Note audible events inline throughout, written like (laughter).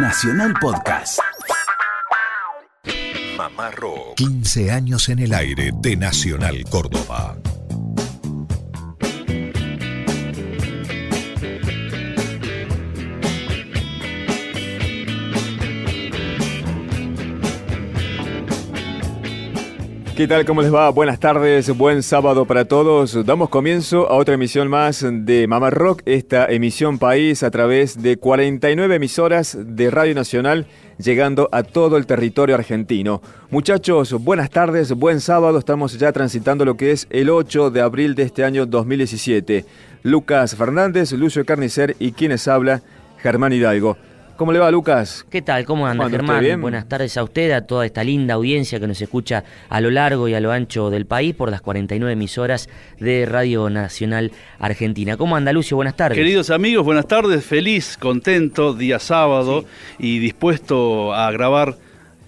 Nacional Podcast. Mamá Rock. 15 años en el aire de Nacional Córdoba. ¿Qué tal? ¿Cómo les va? Buenas tardes, buen sábado para todos. Damos comienzo a otra emisión más de Mamá Rock, esta emisión país a través de 49 emisoras de Radio Nacional, llegando a todo el territorio argentino. Muchachos, buenas tardes, buen sábado. Estamos ya transitando lo que es el 8 de abril de este año 2017. Lucas Fernández, Lucio Carnicer y quienes habla, Germán Hidalgo. ¿Cómo le va, Lucas? ¿Qué tal? ¿Cómo anda, Germán? Buenas tardes a usted, a toda esta linda audiencia que nos escucha a lo largo y a lo ancho del país por las 49 emisoras de Radio Nacional Argentina. ¿Cómo anda, Lucio? Buenas tardes. Queridos amigos, buenas tardes. Feliz, contento, día sábado y dispuesto a grabar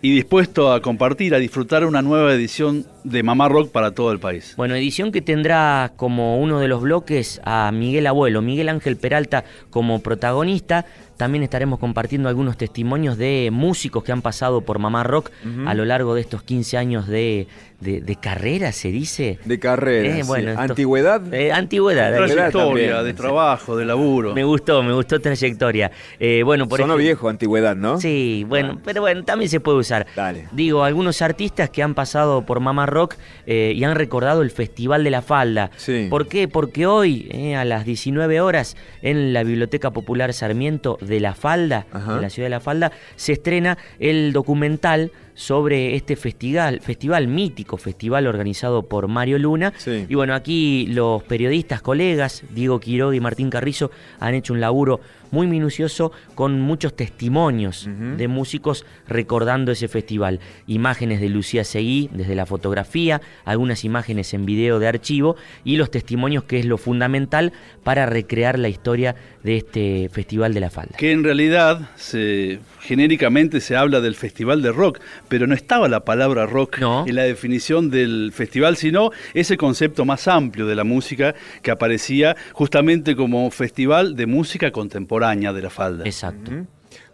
y dispuesto a compartir, a disfrutar una nueva edición de Mamá Rock para todo el país. Bueno, edición que tendrá como uno de los bloques a Miguel Abuelo, Miguel Ángel Peralta como protagonista. También estaremos compartiendo algunos testimonios de músicos que han pasado por Mamá Rock a lo largo de estos 15 años de, de, carrera, se dice. De carrera. Eh, bueno, ¿Antigüedad? Eh, antigüedad. Trayectoria, de trabajo, de laburo. Me gustó, me gustó trayectoria. Eh, bueno, por Sonó viejo, antigüedad, ¿no? Sí, bueno, pero bueno, también se puede usar. Dale. Digo, algunos artistas que han pasado por Mamá Rock y han recordado el Festival de la Falda. Sí. ¿Por qué? Porque hoy, a las 19 horas, en la Biblioteca Popular Sarmiento de la Falda, de la ciudad de la Falda, se estrena el documental sobre este festival, festival mítico, festival organizado por Mario Luna. Y bueno, aquí los periodistas, colegas, Diego Quiroga y Martín Carrizo, han hecho un laburo muy minucioso con muchos testimonios de músicos recordando ese festival. Imágenes de Lucía Seguí desde la fotografía, algunas imágenes en video de archivo y los testimonios que es lo fundamental para recrear la historia de este Festival de la Falda. Que en realidad se, genéricamente se habla del Festival de Rock, pero no estaba la palabra rock en la definición del festival, sino ese concepto más amplio de la música que aparecía justamente como festival de música contemporánea de la falda. Exacto.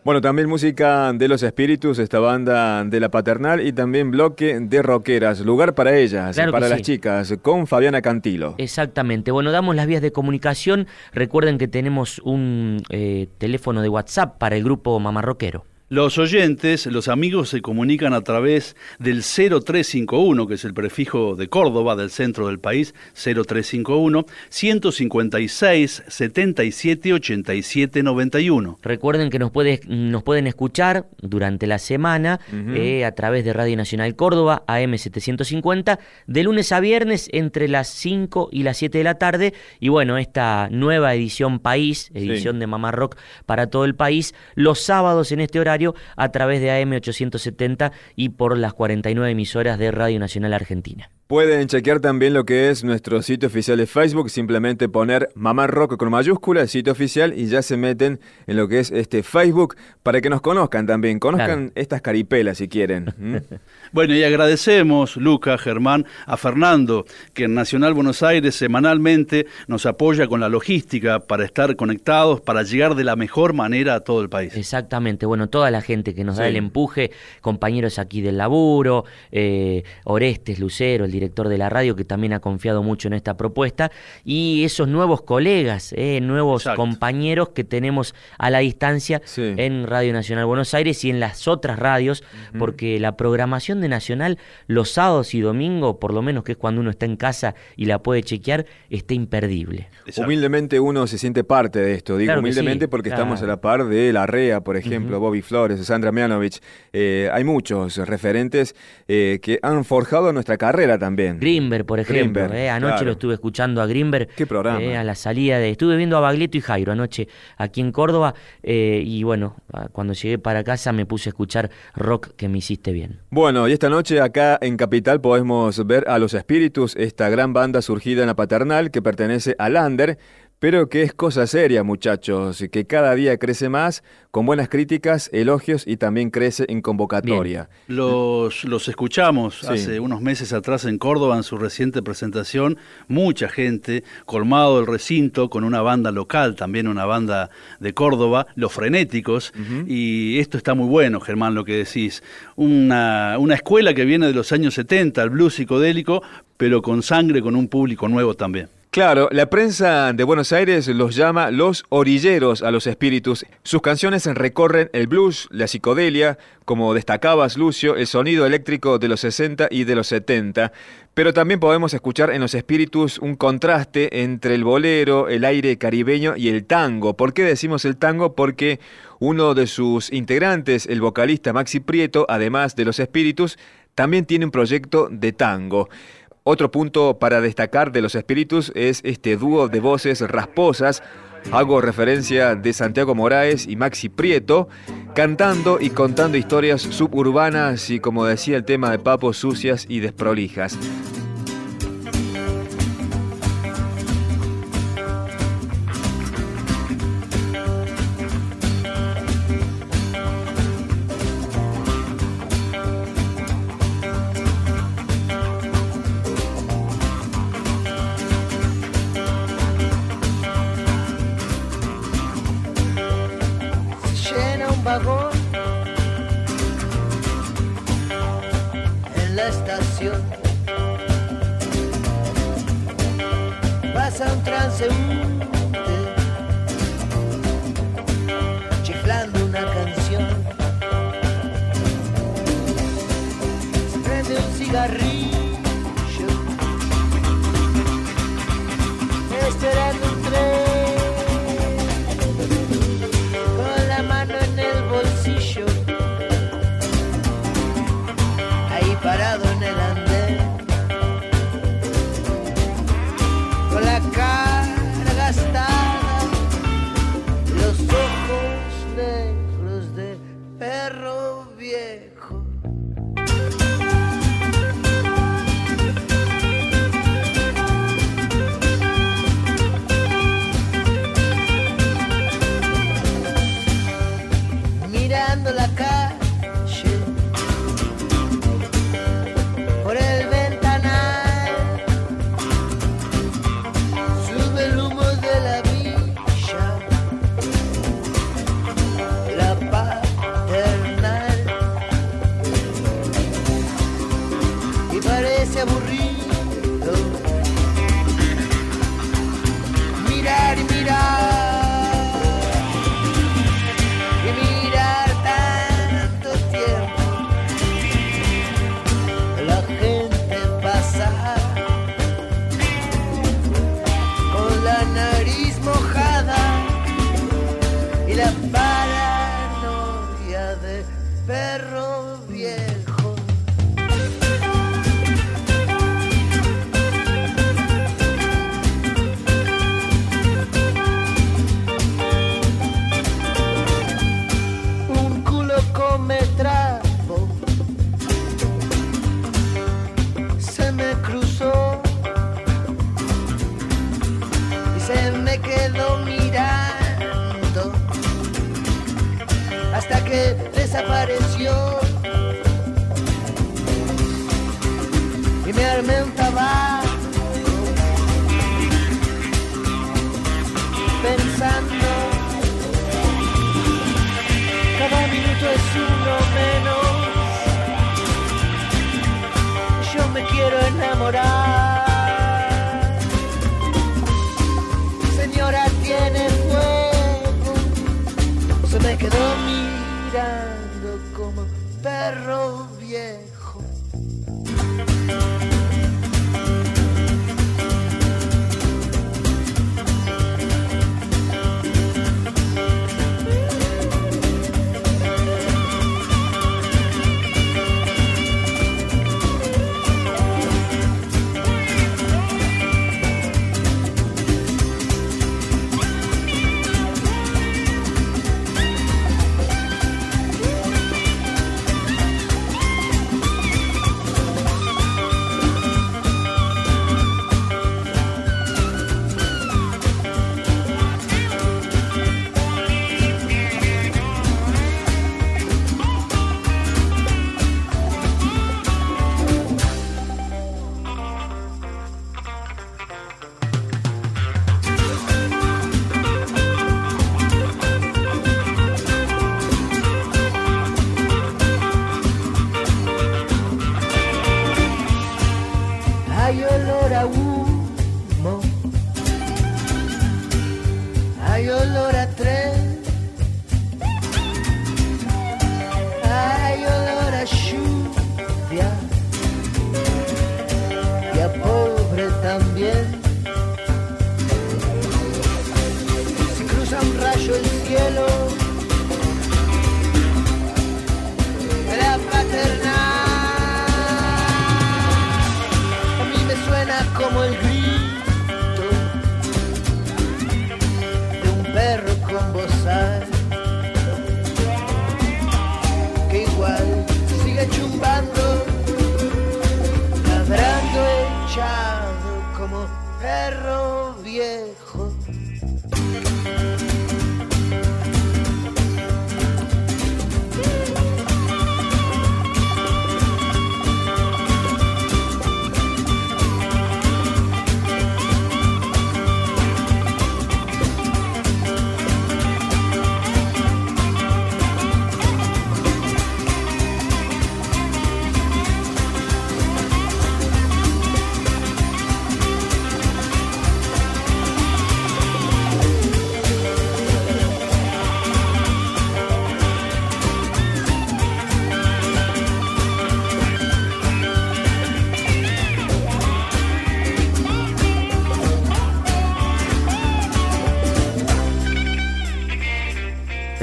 Bueno, también música de los espíritus, esta banda de la paternal y también bloque de rockeras, lugar para ellas, para las chicas, con Fabiana Cantilo. Exactamente. Bueno, damos las vías de comunicación. Recuerden que tenemos un eh, teléfono de WhatsApp para el grupo Mamarroquero. Los oyentes, los amigos se comunican a través del 0351, que es el prefijo de Córdoba, del centro del país, 0351 156 77 87 91. Recuerden que nos, puede, nos pueden escuchar durante la semana eh, a través de Radio Nacional Córdoba, AM 750, de lunes a viernes entre las 5 y las 7 de la tarde. Y bueno, esta nueva edición País, edición de Mamá Rock para todo el país, los sábados en este horario a través de AM870 y por las 49 emisoras de Radio Nacional Argentina. Pueden chequear también lo que es nuestro sitio oficial de Facebook, simplemente poner Mamá Rock con mayúscula, sitio oficial, y ya se meten en lo que es este Facebook para que nos conozcan también, conozcan estas caripelas si quieren. (laughs) bueno, y agradecemos, Luca, Germán, a Fernando, que en Nacional Buenos Aires semanalmente nos apoya con la logística para estar conectados, para llegar de la mejor manera a todo el país. Exactamente, bueno, toda la gente que nos da el empuje, compañeros aquí del laburo, eh, Orestes, Lucero, el director de la radio, que también ha confiado mucho en esta propuesta, y esos nuevos colegas, eh, nuevos compañeros que tenemos a la distancia en Radio Nacional Buenos Aires y en las otras radios, porque la programación de Nacional los sábados y domingos, por lo menos que es cuando uno está en casa y la puede chequear, está imperdible. Humildemente uno se siente parte de esto, digo humildemente porque estamos a la par de La Rea, por ejemplo, Bobby Flores, Sandra Mianovich, eh, hay muchos referentes eh, que han forjado nuestra carrera también. Grimber, por ejemplo. Eh, anoche lo estuve escuchando a Grimber. ¿Qué programa? Eh, a la salida de. Estuve viendo a Bagleto y Jairo anoche aquí en Córdoba. Eh, y bueno, cuando llegué para casa me puse a escuchar rock que me hiciste bien. Bueno, y esta noche acá en Capital podemos ver a Los Espíritus, esta gran banda surgida en la paternal que pertenece a Lander pero que es cosa seria, muchachos, que cada día crece más, con buenas críticas, elogios y también crece en convocatoria. Los, los escuchamos hace unos meses atrás en Córdoba en su reciente presentación, mucha gente, colmado el recinto con una banda local, también una banda de Córdoba, Los Frenéticos, y esto está muy bueno, Germán, lo que decís. Una, una escuela que viene de los años 70, el blues psicodélico, pero con sangre, con un público nuevo también. Claro, la prensa de Buenos Aires los llama los orilleros a los espíritus. Sus canciones recorren el blues, la psicodelia, como destacabas Lucio, el sonido eléctrico de los 60 y de los 70. Pero también podemos escuchar en los espíritus un contraste entre el bolero, el aire caribeño y el tango. ¿Por qué decimos el tango? Porque uno de sus integrantes, el vocalista Maxi Prieto, además de los espíritus, también tiene un proyecto de tango. Otro punto para destacar de los espíritus es este dúo de voces rasposas. Hago referencia de Santiago Moraes y Maxi Prieto, cantando y contando historias suburbanas y, como decía el tema de Papo, sucias y desprolijas.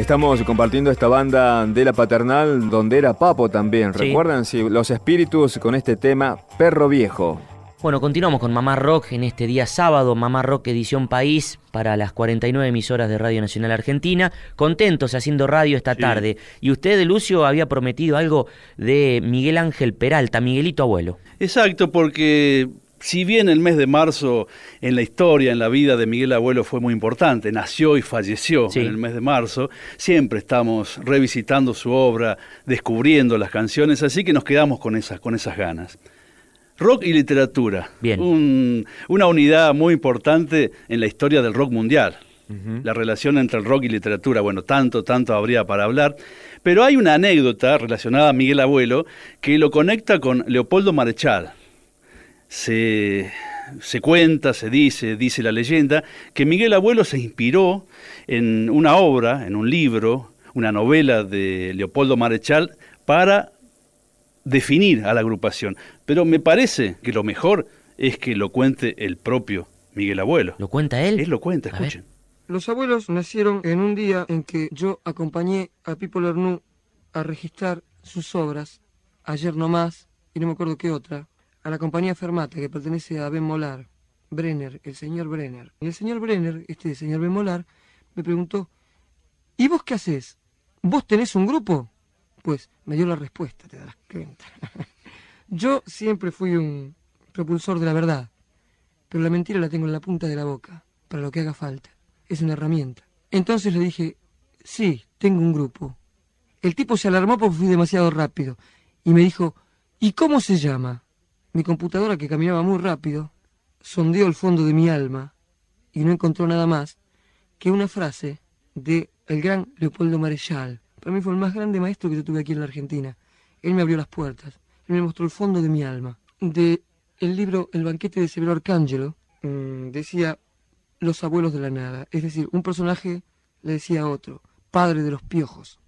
Estamos compartiendo esta banda de la paternal donde era Papo también. ¿Recuerdan? Sí, los espíritus con este tema Perro Viejo. Bueno, continuamos con Mamá Rock en este día sábado, Mamá Rock Edición País para las 49 emisoras de Radio Nacional Argentina. Contentos haciendo radio esta tarde. Y usted, Lucio, había prometido algo de Miguel Ángel Peralta, Miguelito Abuelo. Exacto, porque si bien el mes de marzo en la historia, en la vida de Miguel Abuelo fue muy importante, nació y falleció en el mes de marzo, siempre estamos revisitando su obra, descubriendo las canciones, así que nos quedamos con esas, con esas ganas. Rock y literatura, bien. una unidad muy importante en la historia del rock mundial. La relación entre el rock y literatura, bueno, tanto, tanto habría para hablar. Pero hay una anécdota relacionada a Miguel Abuelo que lo conecta con Leopoldo Marechal se, cuenta, se dice, dice la leyenda, que Miguel Abuelo se inspiró en una obra, en un libro, una novela de Leopoldo Marechal para definir a la agrupación. Pero me parece que lo mejor es que lo cuente el propio Miguel Abuelo. ¿Lo cuenta él? Él lo cuenta, escuchen. Los abuelos nacieron en un día en que yo acompañé a Pipo Lernoux a registrar sus obras, ayer no más, y no me acuerdo qué otra, a la compañía Fermata, que pertenece a Ben Molar, Brenner, el señor Brenner. Y el señor Brenner, este señor Ben Molar, me preguntó, ¿y vos qué haces? ¿Vos tenés un grupo? Pues me dio la respuesta, te darás cuenta. (laughs) Yo siempre fui un propulsor de la verdad, pero la mentira la tengo en la punta de la boca, para lo que haga falta. Es una herramienta. Entonces le dije, sí, tengo un grupo. El tipo se alarmó porque fui demasiado rápido y me dijo, ¿y cómo se llama? Mi computadora, que caminaba muy rápido, sondeó el fondo de mi alma y no encontró nada más que una frase de el gran Leopoldo Marechal. Para mí fue el más grande maestro que yo tuve aquí en la Argentina. Él me abrió las puertas, él me mostró el fondo de mi alma. De el libro El banquete de Severo Arcángelo mm, decía los abuelos de la nada, es decir, un personaje le decía a otro, padre de los piojos,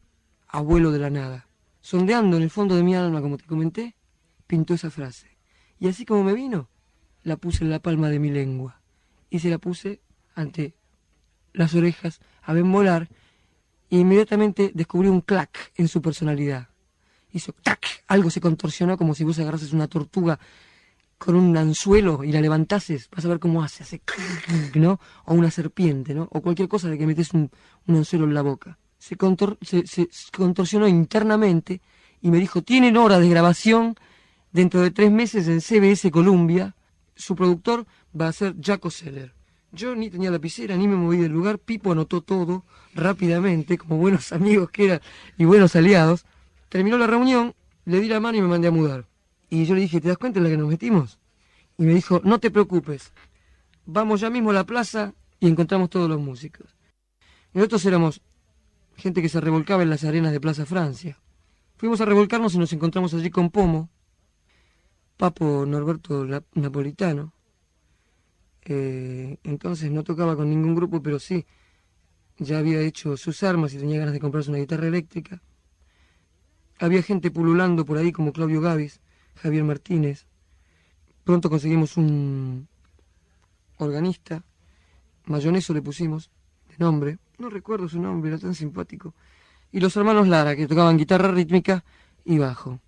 abuelo de la nada. Sondeando en el fondo de mi alma, como te comenté, pintó esa frase. Y así como me vino, la puse en la palma de mi lengua y se la puse ante las orejas a Ben Molar e inmediatamente descubrí un clac en su personalidad. Hizo clac, algo se contorsionó como si vos agarrases una tortuga con un anzuelo y la levantases, vas a ver cómo hace, hace ¿no? O una serpiente, ¿no? O cualquier cosa de que metes un, anzuelo en la boca. Se, se, se contorsionó internamente y me dijo, tienen hora de grabación Dentro de tres meses en CBS Columbia, su productor va a ser Jaco Seller. Yo ni tenía lapicera, ni me moví del lugar. Pipo anotó todo rápidamente, como buenos (laughs) amigos que eran y buenos aliados. Terminó la reunión, le di la mano y me mandé a mudar. Y yo le dije, ¿te das cuenta en la que nos metimos? Y me dijo, no te preocupes, vamos ya mismo a la plaza y encontramos todos los músicos. nosotros éramos gente que se revolcaba en las arenas de Plaza Francia. Fuimos a revolcarnos y nos encontramos allí con Pomo, Papo Norberto Napolitano. Eh, entonces no tocaba con ningún grupo, pero sí, ya había hecho sus armas y tenía ganas de comprarse una guitarra eléctrica. Había gente pululando por ahí como Claudio Gavis, Javier Martínez. Pronto conseguimos un organista, Mayoneso le pusimos, de nombre, no recuerdo su nombre, era tan simpático. Y los hermanos Lara, que tocaban guitarra rítmica y bajo.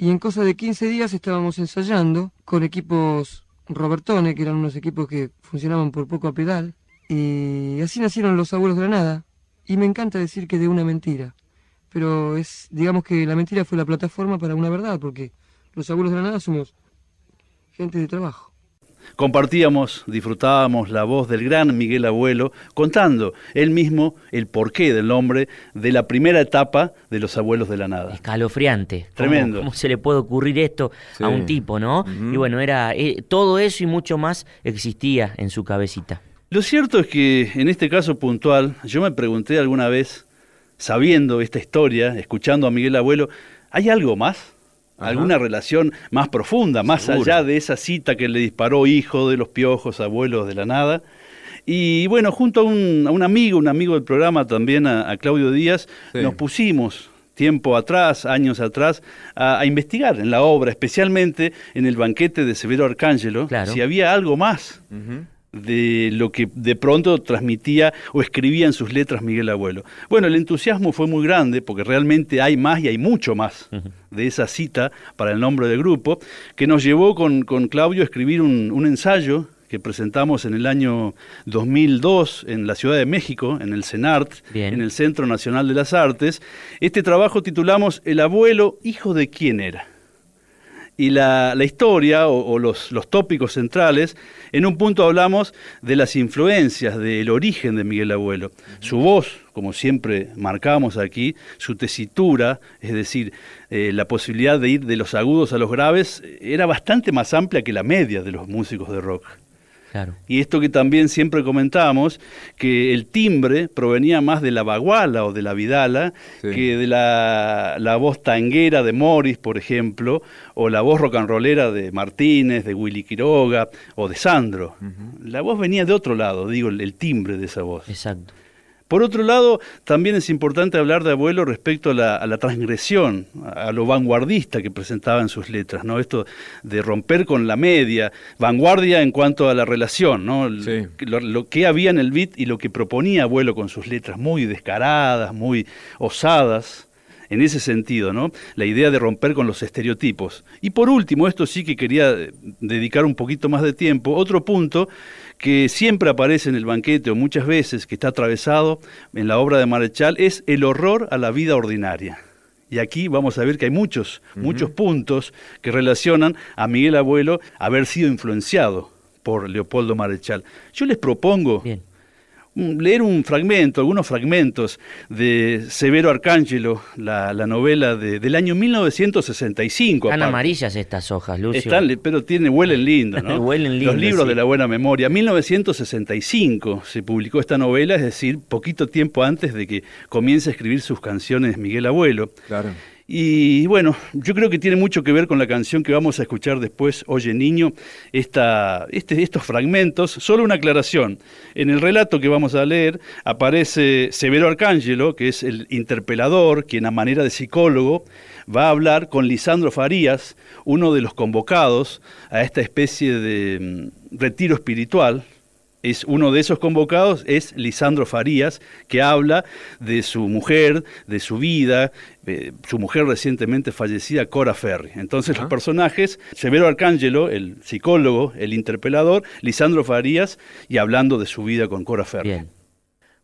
Y en cosa de 15 días estábamos ensayando con equipos Robertone, que eran unos equipos que funcionaban por poco a pedal. Y así nacieron los abuelos de la nada. Y me encanta decir que de una mentira. Pero es, digamos que la mentira fue la plataforma para una verdad, porque los abuelos de la nada somos gente de trabajo compartíamos, disfrutábamos la voz del gran Miguel Abuelo, contando él mismo el porqué del nombre de la primera etapa de los abuelos de la nada. Escalofriante. Tremendo. ¿Cómo, se le puede ocurrir esto a un tipo, no? Y bueno, era eh, todo eso y mucho más existía en su cabecita. Lo cierto es que en este caso puntual, yo me pregunté alguna vez, sabiendo esta historia, escuchando a Miguel Abuelo, ¿hay algo más? Alguna relación más profunda, más allá de esa cita que le disparó hijo de los piojos, abuelos de la nada. Y bueno, junto a un, amigo, un amigo del programa también, a, Claudio Díaz, nos pusimos tiempo atrás, años atrás, a, investigar en la obra, especialmente en el banquete de Severo Arcángelo, si había algo más de lo que de pronto transmitía o escribía en sus letras Miguel Abuelo. Bueno, el entusiasmo fue muy grande porque realmente hay más y hay mucho más de esa cita para el nombre del grupo, que nos llevó con, Claudio a escribir un, ensayo que presentamos en el año 2002 en la Ciudad de México, en el CENART, en el Centro Nacional de las Artes. Este trabajo titulamos El abuelo, hijo de quién era y la, historia o, los, los, tópicos centrales, en un punto hablamos de las influencias, del origen de Miguel Abuelo. Su voz, como siempre marcamos aquí, su tesitura, es decir, eh, la posibilidad de ir de los agudos a los graves, era bastante más amplia que la media de los músicos de rock. Y esto que también siempre comentamos, que el timbre provenía más de la baguala o de la vidala que de la, voz tanguera de Morris, por ejemplo, o la voz rock and rollera de Martínez, de Willy Quiroga o de Sandro. La voz venía de otro lado, digo, el timbre de esa voz. Exacto. Por otro lado, también es importante hablar de abuelo respecto a la, transgresión, a lo vanguardista que presentaba en sus letras, ¿no? Esto de romper con la media, vanguardia en cuanto a la relación, ¿no? Lo, que había en el beat y lo que proponía abuelo con sus letras, muy descaradas, muy osadas en ese sentido, ¿no? La idea de romper con los estereotipos. Y por último, esto sí que quería dedicar un poquito más de tiempo, otro punto que siempre aparece en el banquete o muchas veces que está atravesado en la obra de Marechal es el horror a la vida ordinaria. Y aquí vamos a ver que hay muchos, muchos puntos que relacionan a Miguel Abuelo haber sido influenciado por Leopoldo Marechal. Yo les propongo leer un fragmento, algunos fragmentos de Severo Arcángelo, la, novela del año 1965. Están amarillas estas hojas, Lucio. Están, pero tiene, huelen lindo, ¿no? (laughs) huelen lindo, Los libros de la buena memoria. 1965 se publicó esta novela, es decir, poquito tiempo antes de que comience a escribir sus canciones Miguel Abuelo. Claro. Y bueno, yo creo que tiene mucho que ver con la canción que vamos a escuchar después, Oye Niño, esta, este, estos fragmentos. Solo una aclaración. En el relato que vamos a leer aparece Severo Arcángelo, que es el interpelador, quien a manera de psicólogo va a hablar con Lisandro Farías, uno de los convocados a esta especie de mm, retiro espiritual es uno de esos convocados es Lisandro Farías, que habla de su mujer, de su vida, su mujer recientemente fallecida, Cora Ferri. Entonces los personajes, Severo Arcángelo, el psicólogo, el interpelador, Lisandro Farías, y hablando de su vida con Cora Ferri. Bien.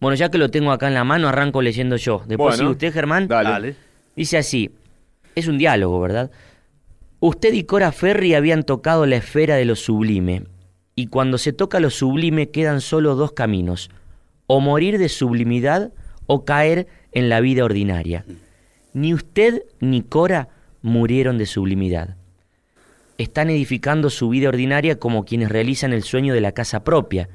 Bueno, ya que lo tengo acá en la mano, arranco leyendo yo. Después si usted, Germán. Dale. Dice así, es un diálogo, ¿verdad? Usted y Cora Ferri habían tocado la esfera de lo sublime y cuando se toca lo sublime quedan solo dos caminos, o morir de sublimidad o caer en la vida ordinaria. Ni usted ni Cora murieron de sublimidad. Están edificando su vida ordinaria como quienes realizan el sueño de la casa propia.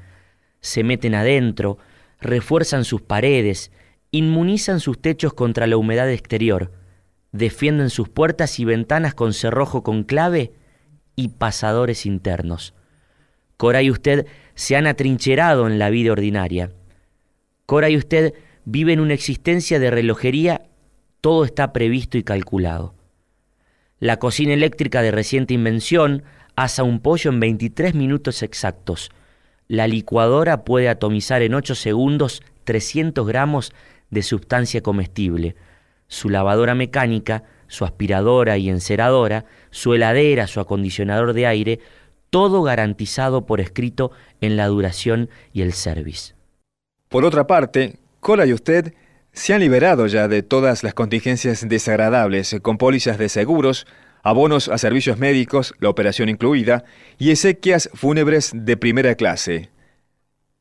Se meten adentro, refuerzan sus paredes, inmunizan sus techos contra la humedad exterior, defienden sus puertas y ventanas con cerrojo con clave y pasadores internos. Cora y usted se han atrincherado en la vida ordinaria. Cora y usted viven una existencia de relojería, todo está previsto y calculado. La cocina eléctrica de reciente invención asa un pollo en 23 minutos exactos. La licuadora puede atomizar en 8 segundos 300 gramos de sustancia comestible. Su lavadora mecánica, su aspiradora y enceradora, su heladera, su acondicionador de aire, todo garantizado por escrito en la duración y el service. Por otra parte, Cola y usted se han liberado ya de todas las contingencias desagradables con pólizas de seguros, abonos a servicios médicos, la operación incluida, y exequias fúnebres de primera clase.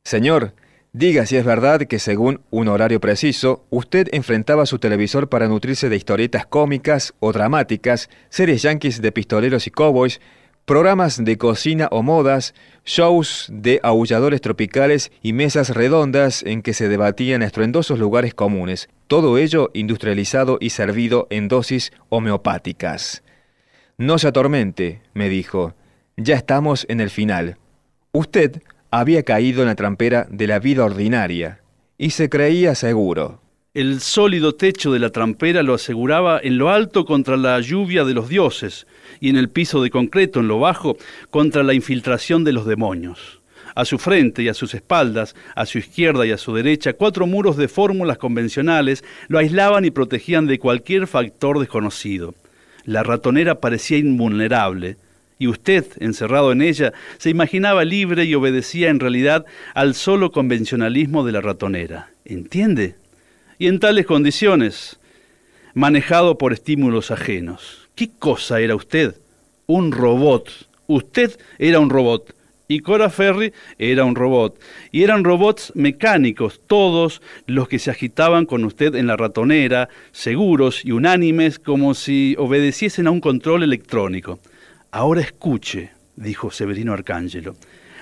Señor, diga si es verdad que según un horario preciso, usted enfrentaba su televisor para nutrirse de historietas cómicas o dramáticas, series yanquis de pistoleros y cowboys, programas de cocina o modas, shows de aulladores tropicales y mesas redondas en que se debatían estruendosos lugares comunes, todo ello industrializado y servido en dosis homeopáticas. No se atormente, me dijo, ya estamos en el final. Usted había caído en la trampera de la vida ordinaria y se creía seguro. El sólido techo de la trampera lo aseguraba en lo alto contra la lluvia de los dioses, y en el piso de concreto, en lo bajo, contra la infiltración de los demonios. A su frente y a sus espaldas, a su izquierda y a su derecha, cuatro muros de fórmulas convencionales lo aislaban y protegían de cualquier factor desconocido. La ratonera parecía invulnerable, y usted, encerrado en ella, se imaginaba libre y obedecía en realidad al solo convencionalismo de la ratonera. ¿Entiende? Y en tales condiciones, manejado por estímulos ajenos. ¿Qué cosa era usted? Un robot. Usted era un robot. Y Cora Ferry era un robot. Y eran robots mecánicos, todos los que se agitaban con usted en la ratonera, seguros y unánimes como si obedeciesen a un control electrónico. Ahora escuche, dijo Severino Arcángelo.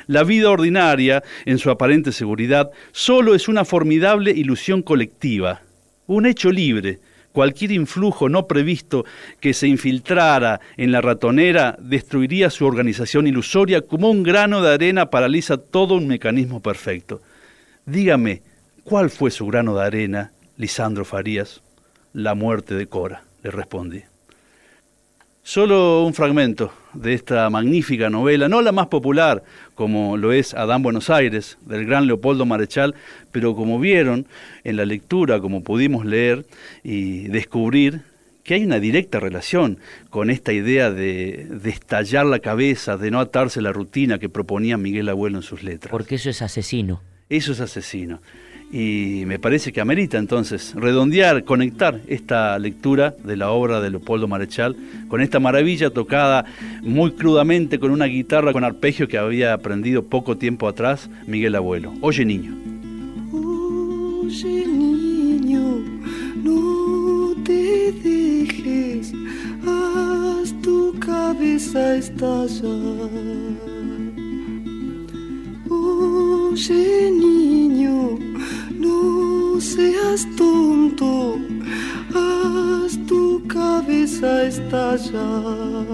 La vida ordinaria, en su aparente seguridad, solo es una formidable ilusión colectiva, un hecho libre, Cualquier influjo no previsto que se infiltrara en la ratonera destruiría su organización ilusoria como un grano de arena paraliza todo un mecanismo perfecto. Dígame, ¿cuál fue su grano de arena, Lisandro Farías? La muerte de Cora, le respondí. Solo un fragmento de esta magnífica novela, no la más popular como lo es Adán Buenos Aires, del gran Leopoldo Marechal, pero como vieron en la lectura, como pudimos leer y descubrir, que hay una directa relación con esta idea de, de estallar la cabeza, de no atarse la rutina que proponía Miguel Abuelo en sus letras. Porque eso es asesino. Eso es asesino y me parece que amerita entonces redondear, conectar esta lectura de la obra de Leopoldo Marechal con esta maravilla tocada muy crudamente con una guitarra con arpegio que había aprendido poco tiempo atrás Miguel Abuelo. Oye niño. Oye niño, no te dejes, haz tu cabeza estallar. Oye niño, no seas tonto, haz tu cabeza estallar.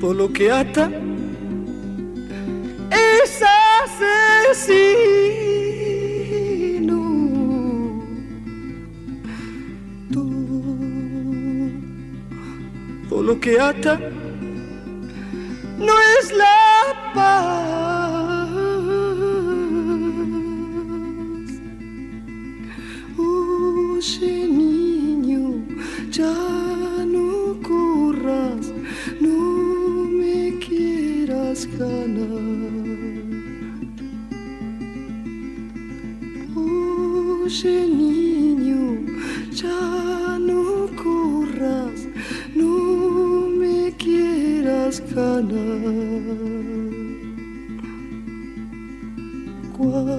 Todo lo que ata es asesino. Todo lo que ata no es la paz. Oye niño, ya no corras, no me quieras ganar. Cuando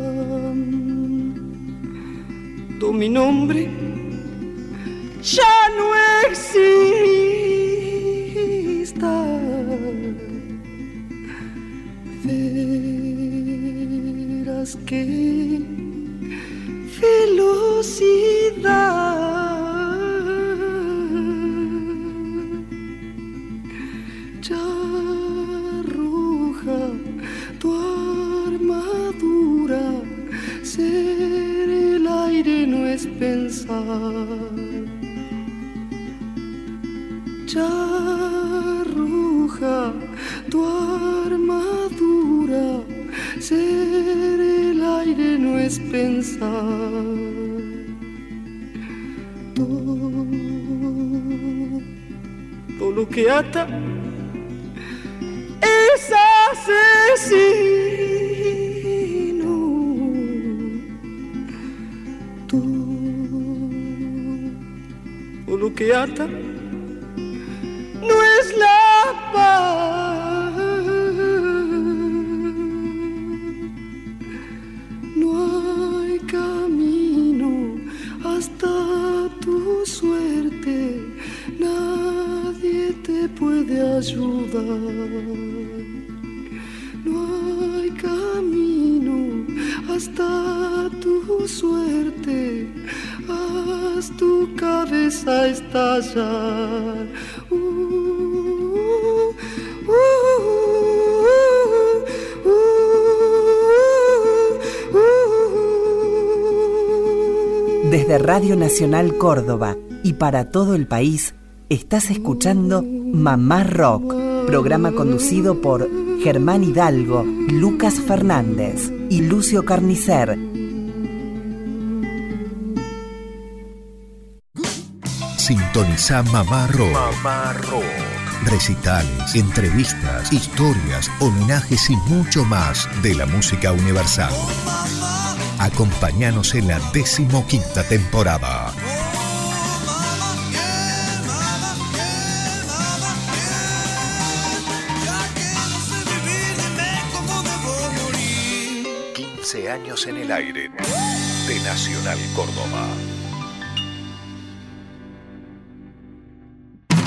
mi nombre ya no exista, verás que velocidad pensar todo que ata es asesino. Todo que ata No hay camino hasta tu suerte, haz tu cabeza estallar. Uh, uh, uh, Desde Radio Nacional Córdoba y para todo el país, Estás escuchando Mamá Rock, programa conducido por Germán Hidalgo, Lucas Fernández y Lucio Carnicer. Sintoniza Mamá Rock. Mamá Rock. Recitales, entrevistas, historias, homenajes y mucho más de la música universal. Acompáñanos en la decimoquinta temporada. 15 años en el aire de Nacional Córdoba.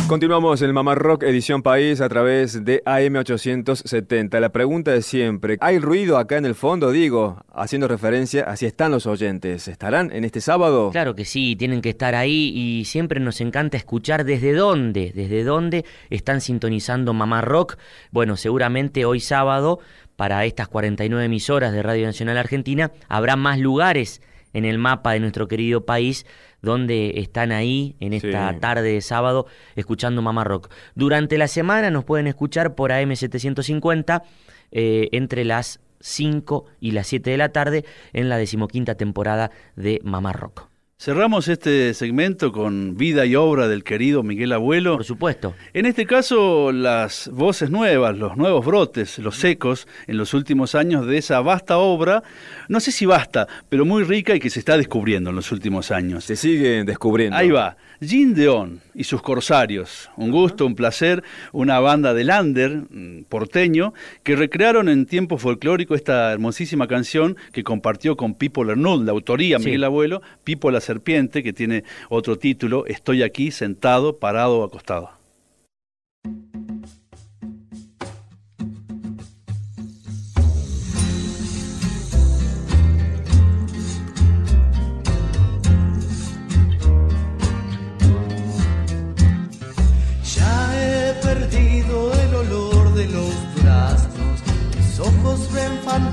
Continuamos el Mamá Rock Edición País a través de AM870. La pregunta de siempre, ¿hay ruido acá en el fondo? Digo, haciendo referencia a si están los oyentes. ¿Estarán en este sábado? Claro que sí, tienen que estar ahí y siempre nos encanta escuchar desde dónde, desde dónde están sintonizando Mamá Rock. Bueno, seguramente hoy sábado, para estas 49 emisoras de Radio Nacional Argentina, habrá más lugares en el mapa de nuestro querido país donde están ahí en esta tarde de sábado escuchando Mamá Rock. Durante la semana nos pueden escuchar por AM750 eh, entre las 5 y las 7 de la tarde en la decimoquinta temporada de Mamá Rock. Cerramos este segmento con vida y obra del querido Miguel Abuelo. Por supuesto. En este caso, las voces nuevas, los nuevos brotes, los ecos en los últimos años de esa vasta obra, no sé si basta, pero muy rica y que se está descubriendo en los últimos años. Se sigue descubriendo. Ahí va. Jean Deon y sus corsarios. Un gusto, un placer. Una banda de lander mm, porteño que recrearon en tiempo folclórico esta hermosísima canción que compartió con Pipo Lernud, la autoría Miguel Abuelo, Pipo la Serpiente, que tiene otro título, Estoy aquí sentado, parado, acostado.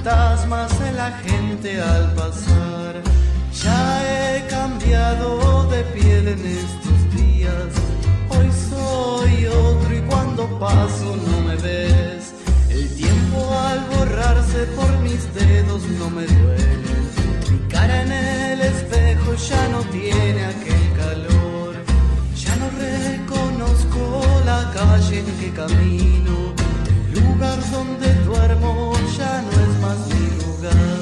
fantasmas en la gente al pasar. De piel en estos días. Hoy soy otro y cuando paso no me ves. El tiempo al borrarse por mis dedos no me duele. Mi cara en el espejo ya no tiene aquel calor. Ya no reconozco la calle en que camino. El lugar donde duermo ya no es más mi lugar.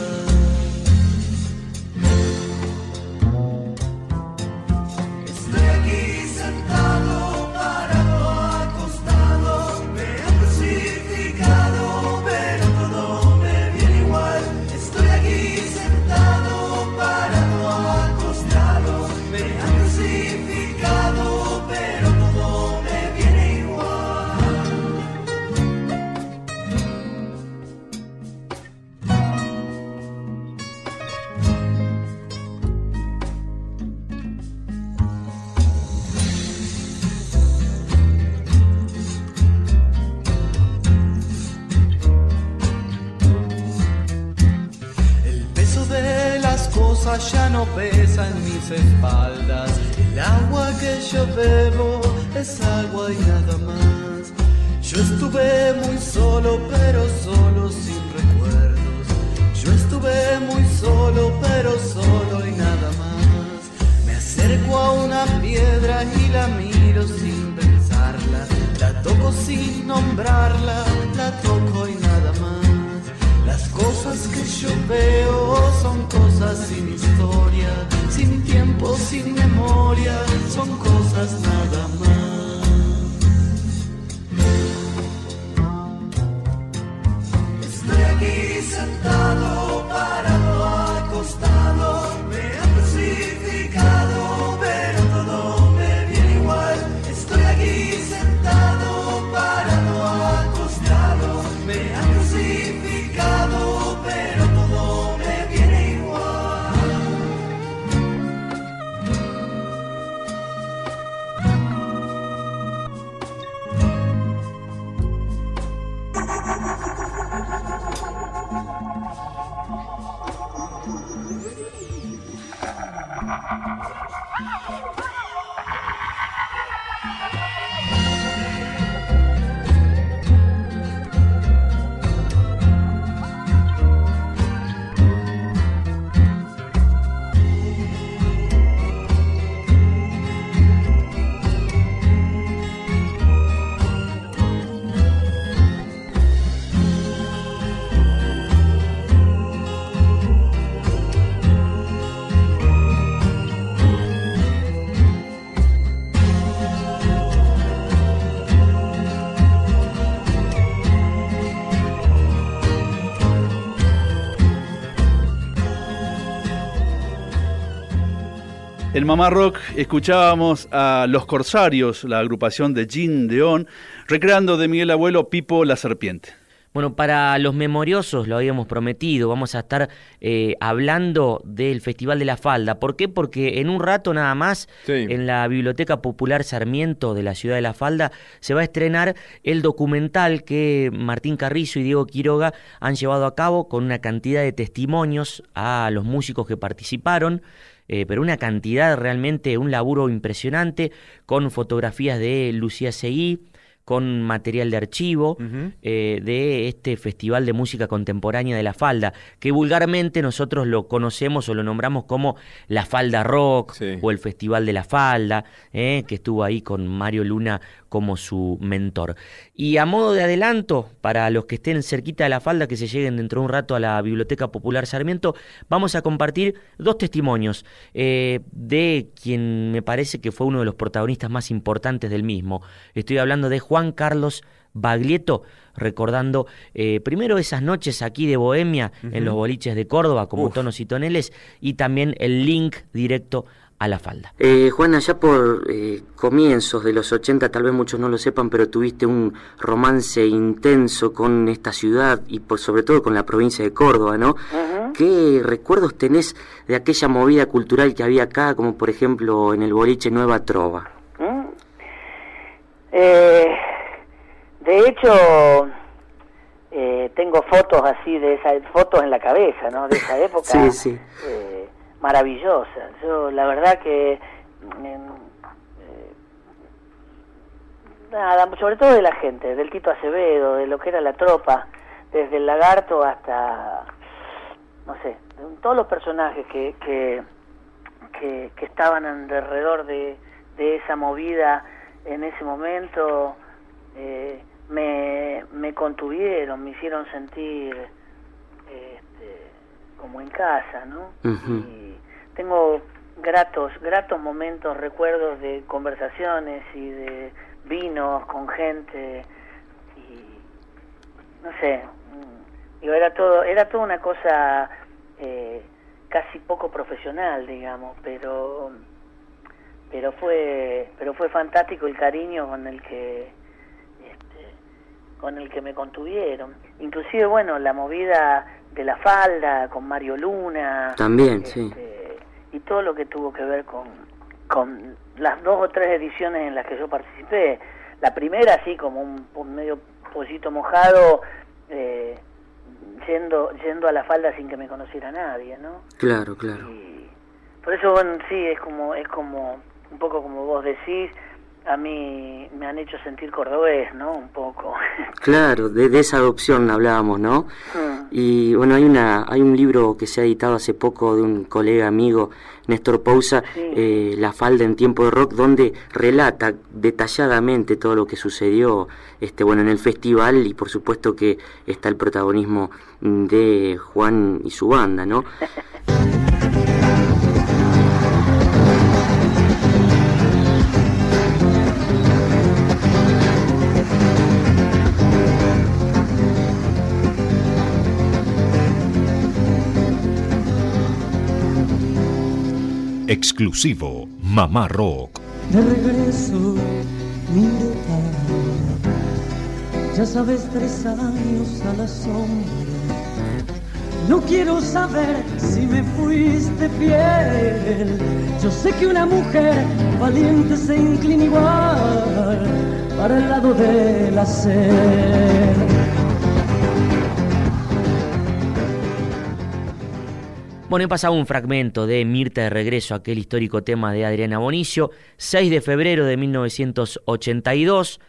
Pesa en mis espaldas. El agua que yo bebo es agua y nada más. Yo estuve muy solo, pero solo sin recuerdos. Yo estuve muy solo, pero solo y nada más. Me acerco a una piedra y la miro sin pensarla. La toco sin nombrarla, la toco y cosas que yo veo son cosas sin historia, sin tiempo, sin memoria, son cosas nada más. Estoy aquí sentado, Ha ha ha. En Mamá Rock escuchábamos a Los Corsarios, la agrupación de Jean Deón, recreando de Miguel Abuelo Pipo la Serpiente. Bueno, para los memoriosos lo habíamos prometido, vamos a estar eh, hablando del Festival de la Falda. ¿Por qué? Porque en un rato nada más, en la Biblioteca Popular Sarmiento de la Ciudad de la Falda, se va a estrenar el documental que Martín Carrizo y Diego Quiroga han llevado a cabo con una cantidad de testimonios a los músicos que participaron. Eh, pero una cantidad realmente, un laburo impresionante, con fotografías de Lucía Seguí, con material de archivo eh, de este Festival de Música Contemporánea de la Falda, que vulgarmente nosotros lo conocemos o lo nombramos como la Falda Rock o el Festival de la Falda, eh, que estuvo ahí con Mario Luna como su mentor. Y a modo de adelanto, para los que estén cerquita de la falda, que se lleguen dentro de un rato a la Biblioteca Popular Sarmiento, vamos a compartir dos testimonios eh, de quien me parece que fue uno de los protagonistas más importantes del mismo. Estoy hablando de Juan Carlos Baglietto, recordando eh, primero esas noches aquí de Bohemia, en los boliches de Córdoba, como tonos y toneles, y también el link directo a la falda. Eh, Juan, allá por eh, comienzos de los 80, tal vez muchos no lo sepan, pero tuviste un romance intenso con esta ciudad y por, sobre todo con la provincia de Córdoba, ¿no? ¿Qué recuerdos tenés de aquella movida cultural que había acá, como por ejemplo en el boliche Nueva Trova? ¿Mm? Eh, de hecho, eh, tengo fotos así de esas fotos en la cabeza, ¿no? De esa (laughs) época. sí, sí maravillosa. Yo la verdad que mm, eh, nada, sobre todo de la gente, del Tito Acevedo, de lo que era la tropa, desde el lagarto hasta no sé, todos los personajes que que, que, estaban alrededor de, de esa movida en ese momento eh, me, me contuvieron, me hicieron sentir este, como en casa, ¿no? tengo gratos, gratos momentos, recuerdos de conversaciones y de vinos con gente y no sé, mm, digo, era todo, era toda una cosa eh, casi poco profesional, digamos, pero pero fue pero fue fantástico el cariño con el que con el que me contuvieron inclusive bueno la movida de la falda con Mario Luna también sí este, y todo lo que tuvo que ver con, con las dos o tres ediciones en las que yo participé. La primera, así como un, medio pollito mojado, eh, yendo, yendo a la falda sin que me conociera nadie, ¿no? Claro, claro. por eso, bueno, sí, es como, es como, un poco como vos decís, a mí me han hecho sentir cordobés, ¿no? Un poco. (laughs) Claro, de, esa adopción hablábamos, ¿no? Hmm. Y bueno, hay una hay un libro que se ha editado hace poco de un colega amigo, Néstor Pousa, eh, La falda en tiempo de rock, donde relata detalladamente todo lo que sucedió este bueno en el festival y por supuesto que está el protagonismo de Juan y su banda, ¿no? (laughs) Exclusivo Mamá Rock. De regreso, mira, ya sabes, tres años a la sombra. No quiero saber si me fuiste fiel. Yo sé que una mujer valiente se inclina igual para el lado del hacer. Bueno, he pasado un fragmento de Mirta de Regreso, aquel histórico tema de Adriana Bonicio, 6 de febrero de 1982.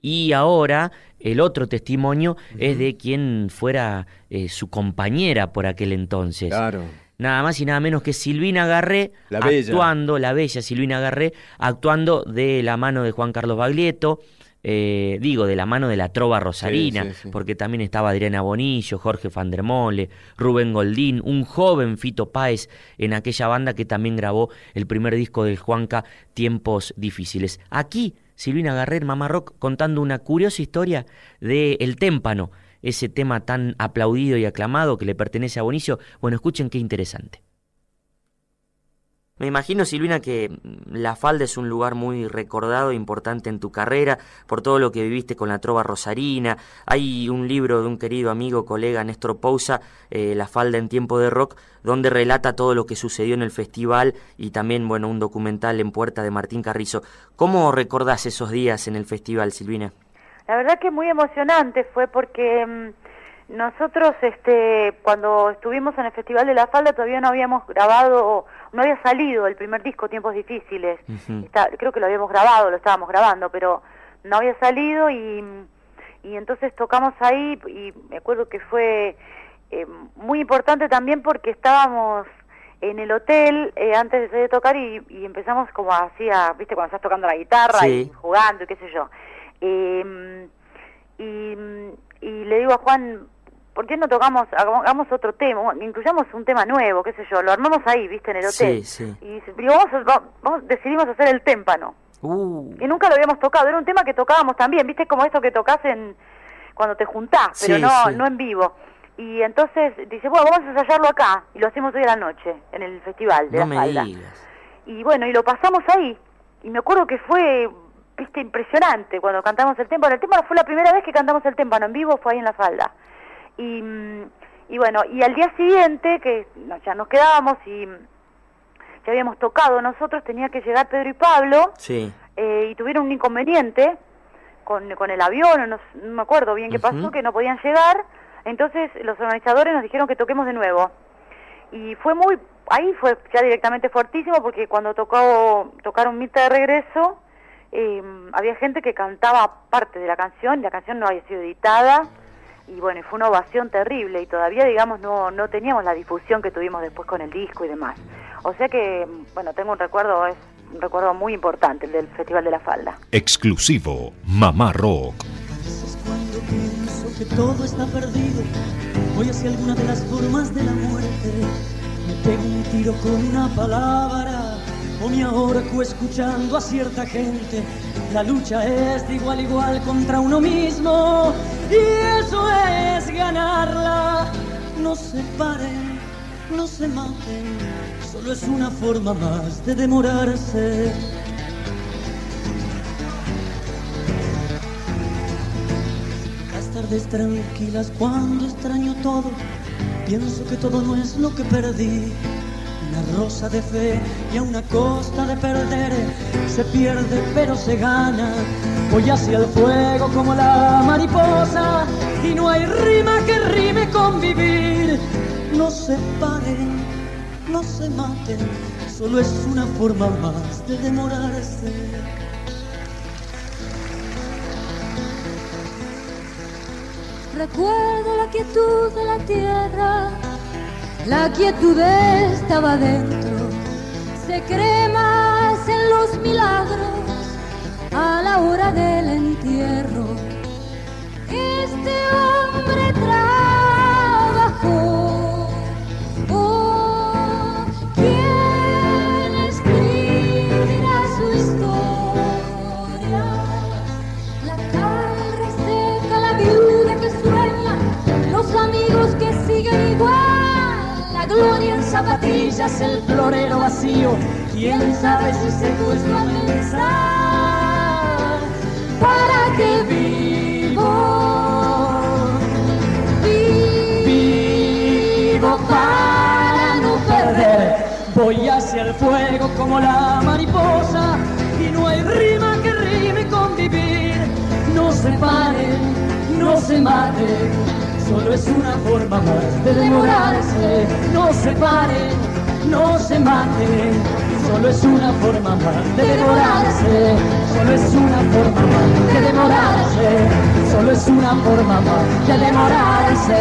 Y ahora el otro testimonio es de quien fuera eh, su compañera por aquel entonces. Claro. Nada más y nada menos que Silvina Garré actuando, la bella Silvina Garré, actuando de la mano de Juan Carlos Baglietto, eh, digo, de la mano de la trova rosarina, porque también estaba Adriana Bonillo, Jorge Fandermole, Rubén Goldín, un joven Fito Páez en aquella banda que también grabó el primer disco del Juanca, Tiempos Difíciles. Aquí, Silvina Garrer, Mamá Rock, contando una curiosa historia de El Témpano, ese tema tan aplaudido y aclamado que le pertenece a Bonicio. Bueno, escuchen qué interesante. Me imagino, Silvina, que mm, La Falda es un lugar muy recordado e importante en tu carrera, por todo lo que viviste con la trova rosarina. Hay un libro de un querido amigo, colega, Néstor Pousa, eh, La Falda en tiempo de rock, donde relata todo lo que sucedió en el festival y también, bueno, un documental en puerta de Martín Carrizo. ¿Cómo recordás esos días en el festival, Silvina? La verdad que muy emocionante fue porque mm, nosotros, este, cuando estuvimos en el Festival de la Falda, todavía no habíamos grabado, no había salido el primer disco, Tiempos Difíciles. creo que lo habíamos grabado, lo estábamos grabando, pero no había salido y, y entonces tocamos ahí y me acuerdo que fue eh, muy importante también porque estábamos en el hotel eh, antes de salir a tocar y, empezamos como así a, viste, cuando estás tocando la guitarra y jugando y qué sé yo. Em, y, y, le digo a Juan, ¿por qué no tocamos, hagamos otro tema, incluyamos un tema nuevo, qué sé yo, lo armamos ahí, viste, en el hotel. Y digo, vamos, vamos, decidimos hacer el témpano. Uh. Y nunca lo habíamos tocado, era un tema que tocábamos también, viste, como esto que tocas en, cuando te juntás, pero no, no en vivo. Y entonces dice, bueno, vamos a ensayarlo acá, y lo hacemos hoy a la noche, en el festival de la falda. Y bueno, y lo pasamos ahí, y me acuerdo que fue viste, impresionante cuando cantamos el témpano. El témpano fue la primera vez que cantamos el témpano en vivo, fue ahí en la falda. Y, y bueno, y al día siguiente, que ya nos quedábamos y ya habíamos tocado nosotros, tenía que llegar Pedro y Pablo, sí. Eh, y tuvieron un inconveniente con, con el avión, no, no me acuerdo bien qué pasó, que no podían llegar, entonces los organizadores nos dijeron que toquemos de nuevo. Y fue muy, ahí fue ya directamente fuertísimo porque cuando tocó, tocaron Mirta de regreso, eh, había gente que cantaba parte de la canción, la canción no había sido editada y bueno, fue una ovación terrible y todavía digamos no, no teníamos la difusión que tuvimos después con el disco y demás. O sea que, bueno, tengo un recuerdo, es un recuerdo muy importante el del Festival de la Falda. Exclusivo, Mamá Rock. Cuando pienso que todo está perdido, voy hacia alguna de las formas de la muerte, me pego un tiro con una palabra o me ahorco escuchando a cierta gente. La lucha es de igual igual contra uno mismo y eso es ganarla. No se paren, no se maten, solo es una forma más de demorarse. Las tardes tranquilas cuando extraño todo, pienso que todo no es lo que perdí una rosa de fe y a una costa de perder se pierde pero se gana. Voy hacia el fuego como la mariposa y no hay rima que rime con vivir. No se paren, no se maten, solo es una forma más de demorarse. Recuerdo la quietud de la tierra la quietud estaba dentro, se cree en los milagros a la hora del entierro. Este hombre trabajó. Gloria en zapatillas, el florero vacío. Quién sabe si se puso a pensar para qué vivo. Vivo para no perder. Voy hacia el fuego como la mariposa y no hay rima que rime con vivir. No se paren, no se maten solo es una forma más de No se paren, no se maten, solo es una forma más de demorarse. Solo es una forma más de demorarse. Solo es una forma más de demorarse.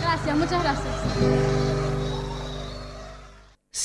Gracias, muchas gracias.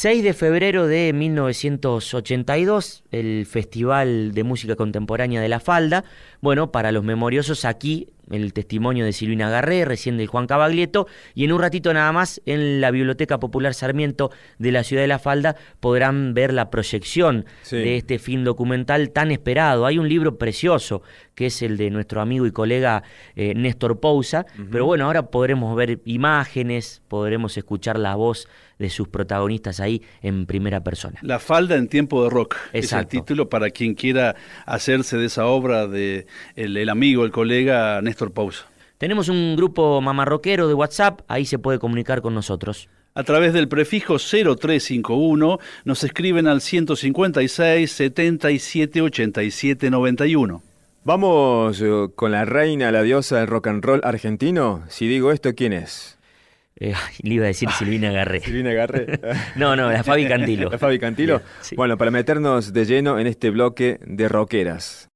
6 de febrero de 1982, el Festival de Música Contemporánea de La Falda. Bueno, para los memoriosos aquí el testimonio de Silvina Garré, recién del Juan Cabaglieto, y en un ratito nada más en la Biblioteca Popular Sarmiento de la Ciudad de la Falda podrán ver la proyección de este film documental tan esperado. Hay un libro precioso que es el de nuestro amigo y colega eh, Néstor Pousa, pero bueno, ahora podremos ver imágenes, podremos escuchar la voz de sus protagonistas ahí en primera persona. La falda en tiempo de rock es el título para quien quiera hacerse de esa obra de el, amigo, el colega Néstor Pousa. Tenemos un grupo mamarroquero de WhatsApp, ahí se puede comunicar con nosotros. A través del prefijo 0351 nos escriben al 156 77 87 91. Vamos eh, con la reina, la diosa del rock and roll argentino. Si digo esto, ¿quién es? Eh, le iba a decir Silvina Garré. Silvina Garré. (laughs) no, no, la Fabi (laughs) Cantilo. La Fabi Cantilo. Bueno, para meternos de lleno en este bloque de rockeras.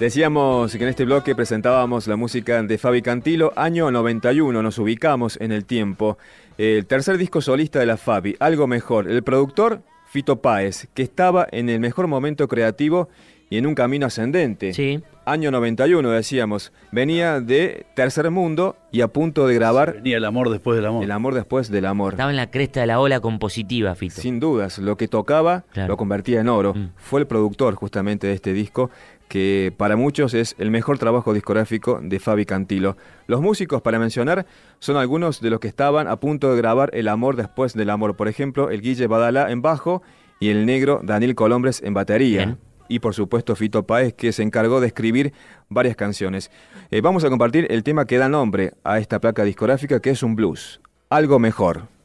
Decíamos que en este bloque presentábamos la música de Fabi Cantilo, año 91, nos ubicamos en el tiempo. El tercer disco solista de la Fabi, algo mejor. El productor, Fito Páez, que estaba en el mejor momento creativo y en un camino ascendente. Sí. Año 91, decíamos. Venía de Tercer Mundo y a punto de grabar. Venía el amor después del amor. El amor después del amor. Estaba en la cresta de la ola compositiva, Fito. Sin dudas, lo que tocaba lo convertía en oro. Mm. Fue el productor justamente de este disco que para muchos es el mejor trabajo discográfico de Fabi Cantilo. Los músicos, para mencionar, son algunos de los que estaban a punto de grabar El amor después del amor. Por ejemplo, el Guille Badalá en bajo y el negro Daniel Colombres en batería. Y por supuesto Fito Páez, que se encargó de escribir varias canciones. Eh, vamos a compartir el tema que da nombre a esta placa discográfica, que es un blues. Algo mejor.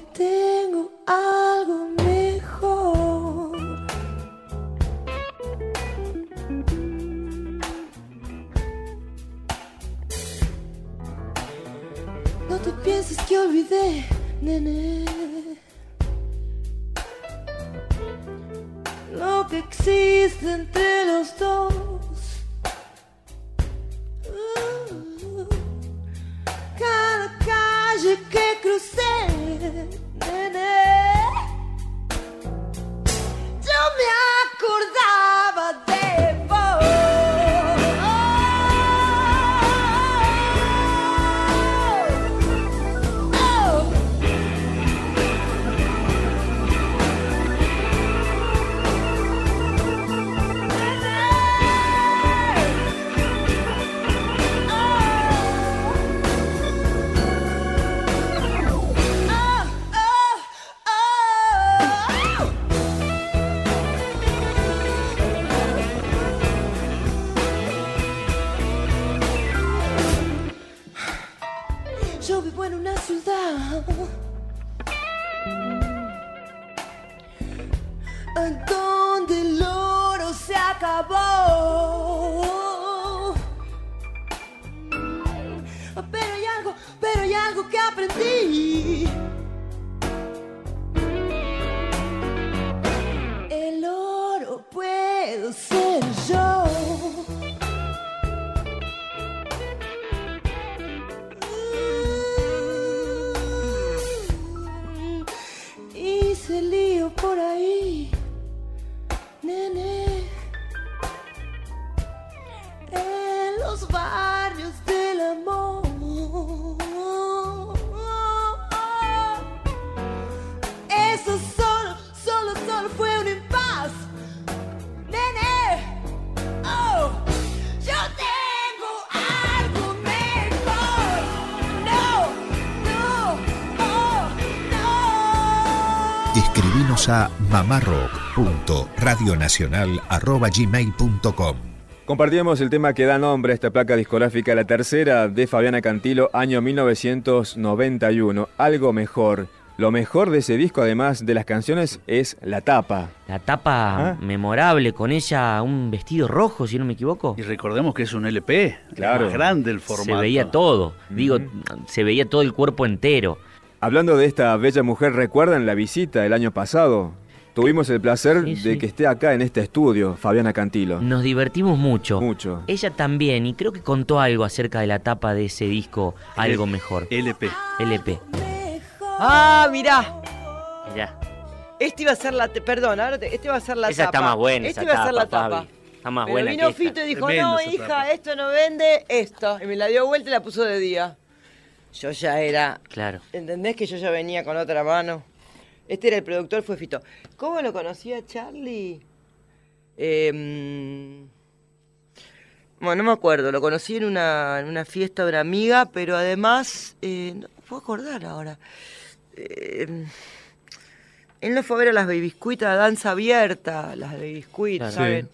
Tengo algo mejor. No te pienses que olvidé, nene. lo que existe entre los dos. Que Escribinos a mamarrock.radionacional.gmail.com Compartimos el tema que da nombre a esta placa discográfica, la tercera de Fabiana Cantilo, año 1991. Algo mejor. lo mejor de ese disco, además de las canciones, es la tapa. La tapa ¿Ah? memorable, con ella un vestido rojo, si no me equivoco. Y recordemos que es un LP, Claro. más grande el formato. Se veía todo, digo, se veía todo el cuerpo entero. Hablando de esta bella mujer, ¿recuerdan la visita el año pasado? Tuvimos el placer Sí, de que esté acá en este estudio, Fabiana Cantilo. Nos divertimos mucho. Mucho. Ella también, y creo que contó algo acerca de la tapa de ese disco, algo mejor. LP. LP. Ah, mirá. Mirá. Este iba a ser la. te- Perdón, ahora te- este va a ser la Esa tapa. está más buena, Este esa iba a ser la tapa. Está más Pero buena vino que esta. Fito y dijo: No, esa hija, tapa. esto no vende, esto. Y me la dio vuelta y la puso de día. Yo ya era. Claro. ¿Entendés que yo ya venía con otra mano? Este era el productor, fue Fito. ¿Cómo lo conocía Charlie? Eh, bueno, no me acuerdo. Lo conocí en una, en una fiesta de una amiga, pero además. eh, no me puedo acordar ahora. Eh, él nos fue a ver a las Baby Squid a danza abierta, las Baby Squid, Claro. ¿saben?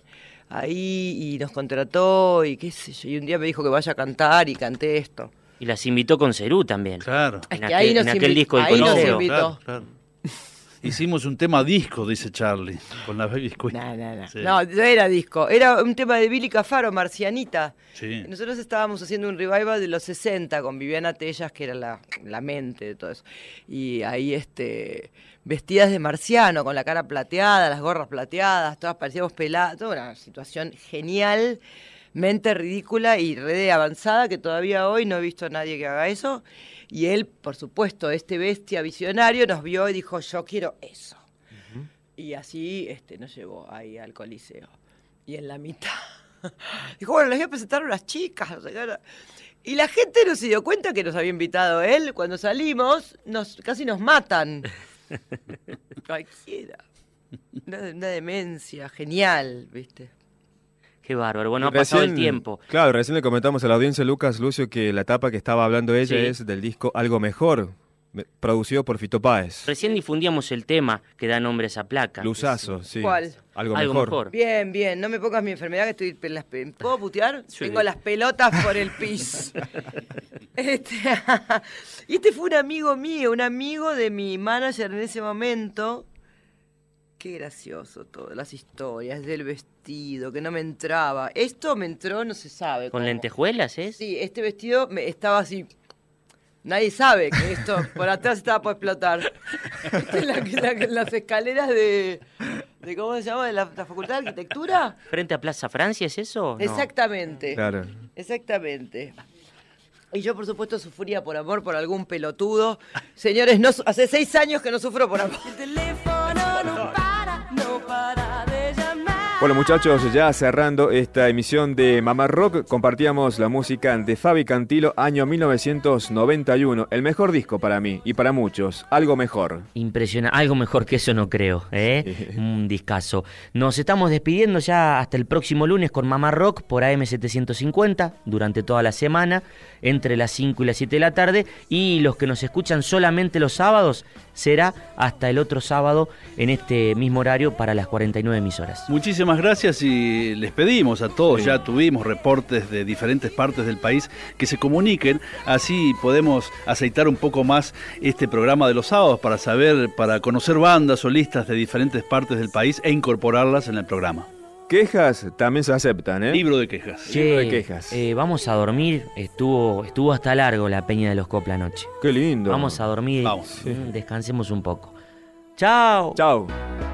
Ahí y nos contrató y qué sé yo. Y un día me dijo que vaya a cantar y canté esto. Y las invitó con Cerú también. Claro. Es En que aquel, ahí nos en aquel disco del ahí nos Coliseo. invitó. Claro, claro. Hicimos un tema disco, dice Charlie, con la Baby Squid. No, no, no. Sí. No, no era disco. Era un tema de Billy Cafaro, Marcianita. Sí. Nosotros estábamos haciendo un revival de los 60 con Viviana Tellas, que era la, la mente de todo eso. Y ahí, este, vestidas de marciano, con la cara plateada, las gorras plateadas, todas parecíamos peladas. Toda una situación genialmente ridícula y re de avanzada, que todavía hoy no he visto a nadie que haga eso. Y él, por supuesto, este bestia visionario, nos vio y dijo, yo quiero eso. Y así este, nos llevó ahí al Coliseo. Y en la mitad (laughs) dijo, bueno, les voy a presentar a unas chicas. Y la gente no se dio cuenta que nos había invitado él. Cuando salimos, nos, casi nos matan. (laughs) Cualquiera. Una, una demencia genial, ¿viste? Qué bárbaro. Bueno, ha pasado el tiempo. Claro, recién le comentamos a la audiencia, Lucas Lucio, que la tapa que estaba hablando ella Sí. es del disco Algo Mejor, me- producido por Fito Páez. Recién difundíamos el tema que da nombre a esa placa. Luzazo, sí. ¿Cuál? Algo, Algo mejor. mejor. Bien, bien. No me pongas mi enfermedad que estoy... las ¿Puedo putear? Sí. Tengo las pelotas por el pis. (laughs) Este, (laughs) y este fue un amigo mío, un amigo de mi manager en ese momento. Qué gracioso todo, las historias del vestido, que no me entraba. Esto me entró, no se sabe. ¿Con cómo. lentejuelas es? Sí, este vestido me, estaba así. Nadie sabe que esto por atrás estaba por explotar. (laughs) Esta es la, la- las escaleras de, de. ¿Cómo se llama? De la, la Facultad de Arquitectura. ¿Frente a Plaza Francia es eso? No. Exactamente. Claro. Exactamente. Y yo, por supuesto, sufría por amor por algún pelotudo. Señores, no, hace seis años que no sufro por amor. Bueno muchachos, ya cerrando esta emisión de Mamá Rock, compartíamos la música de Fabi Cantilo, año 1991, el mejor disco para mí y para muchos, algo mejor. Impresionante. Algo mejor que eso no creo, ¿eh? Un discazo. Nos estamos despidiendo ya hasta el próximo lunes con Mamá Rock por AM750 durante toda la semana, entre las 5 y las 7 de la tarde. Y los que nos escuchan solamente los sábados será hasta el otro sábado en este mismo horario para las 49 emisoras. Muchísimas gracias y les pedimos a todos, ya tuvimos reportes de diferentes partes del país que se comuniquen, así podemos aceitar un poco más este programa de los sábados para saber, para conocer bandas solistas de diferentes partes del país e incorporarlas en el programa. Quejas también se aceptan, ¿eh? Libro de quejas. Libro de quejas. eh, vamos a dormir. Estuvo, estuvo hasta largo la Peña de los Copla anoche. Qué lindo. Vamos a dormir. Vamos. Mm, Descansemos un poco. Chao. Chao.